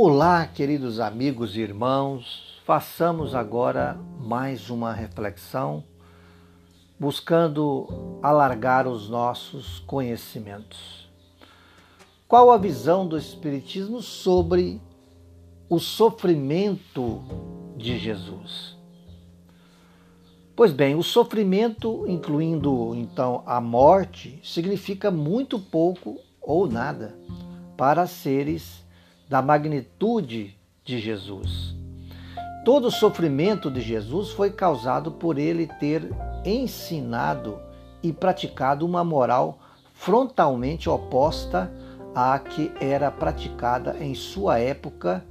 Olá, queridos amigos e irmãos, façamos agora mais uma reflexão, buscando alargar os nossos conhecimentos. Qual a visão do Espiritismo sobre o sofrimento de Jesus? Pois bem, o sofrimento, incluindo então a morte, significa muito pouco ou nada para seres da magnitude de Jesus. Todo o sofrimento de Jesus foi causado por ele ter ensinado e praticado uma moral frontalmente oposta à que era praticada em sua época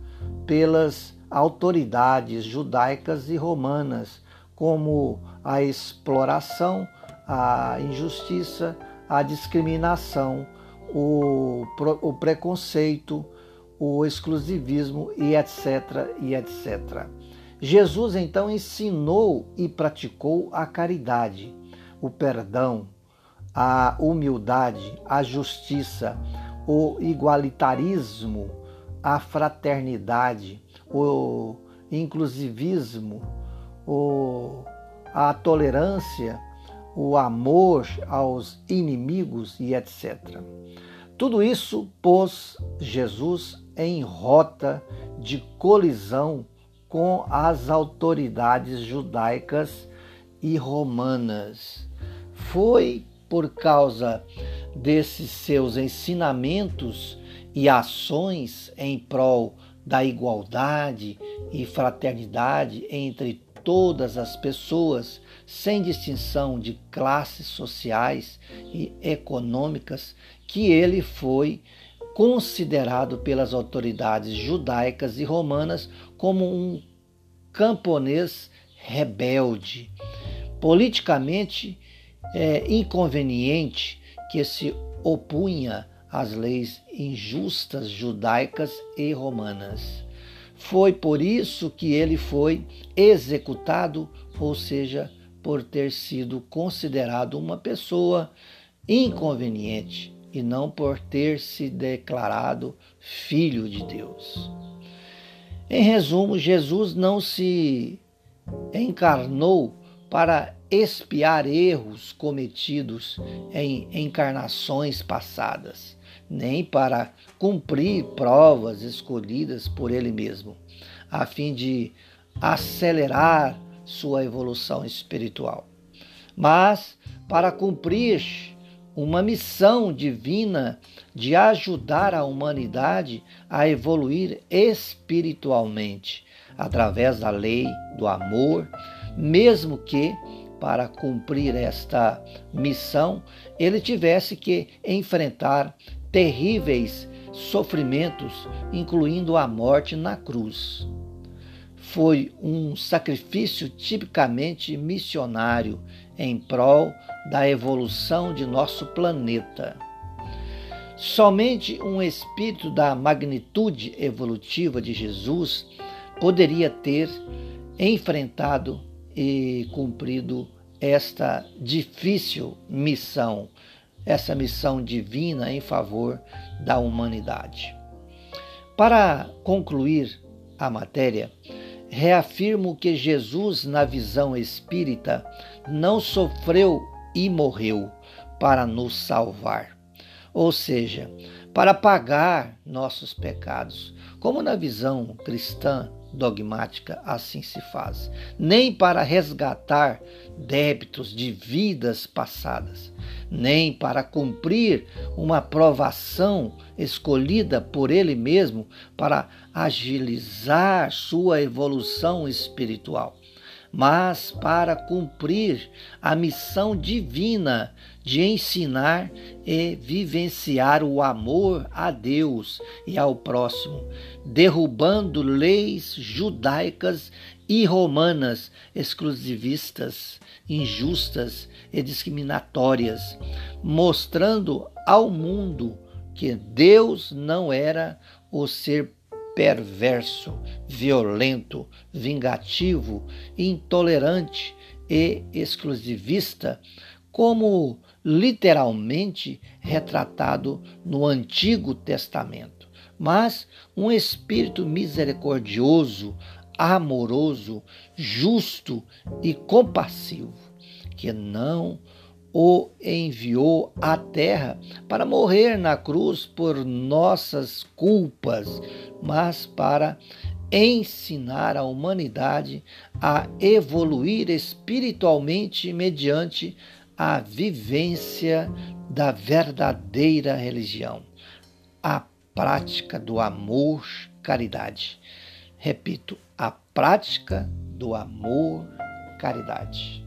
pelas autoridades judaicas e romanas, como a exploração, a injustiça, a discriminação, o, o preconceito, o exclusivismo e etc. e etc. Jesus então ensinou e praticou a caridade, o perdão, a humildade, a justiça, o igualitarismo, a fraternidade, o inclusivismo, o, a tolerância, o amor aos inimigos e etc. Tudo isso pôs Jesus em rota de colisão com as autoridades judaicas e romanas. Foi por causa desses seus ensinamentos e ações em prol da igualdade e fraternidade entre todas as pessoas, sem distinção de classes sociais e econômicas, que ele foi considerado pelas autoridades judaicas e romanas como um camponês rebelde, politicamente é, inconveniente, que se opunha às leis injustas judaicas e romanas. Foi por isso que ele foi executado, ou seja, por ter sido considerado uma pessoa inconveniente e não por ter se declarado filho de Deus. Em resumo, Jesus não se encarnou para expiar erros cometidos em encarnações passadas, nem para cumprir provas escolhidas por ele mesmo, a fim de acelerar sua evolução espiritual, mas para cumprir uma missão divina de ajudar a humanidade a evoluir espiritualmente através da lei do amor, mesmo que para cumprir esta missão ele tivesse que enfrentar terríveis sofrimentos, incluindo a morte na cruz. Foi um sacrifício tipicamente missionário em prol da evolução de nosso planeta. Somente um espírito da magnitude evolutiva de Jesus poderia ter enfrentado e cumprido esta difícil missão, essa missão divina em favor da humanidade. Para concluir a matéria, reafirmo que Jesus, na visão espírita, não sofreu e morreu para nos salvar. Ou seja, para pagar nossos pecados, como na visão cristã dogmática assim se faz, nem para resgatar débitos de vidas passadas, nem para cumprir uma provação escolhida por ele mesmo para agilizar sua evolução espiritual mas para cumprir a missão divina de ensinar e vivenciar o amor a Deus e ao próximo, derrubando leis judaicas e romanas exclusivistas, injustas e discriminatórias, mostrando ao mundo que Deus não era o ser perverso, violento, vingativo, intolerante e exclusivista, como literalmente retratado no Antigo Testamento, mas um espírito misericordioso, amoroso, justo e compassivo, que não o enviou à terra para morrer na cruz por nossas culpas, mas para ensinar a humanidade a evoluir espiritualmente mediante a vivência da verdadeira religião, a prática do amor, caridade. Repito, a prática do amor, caridade.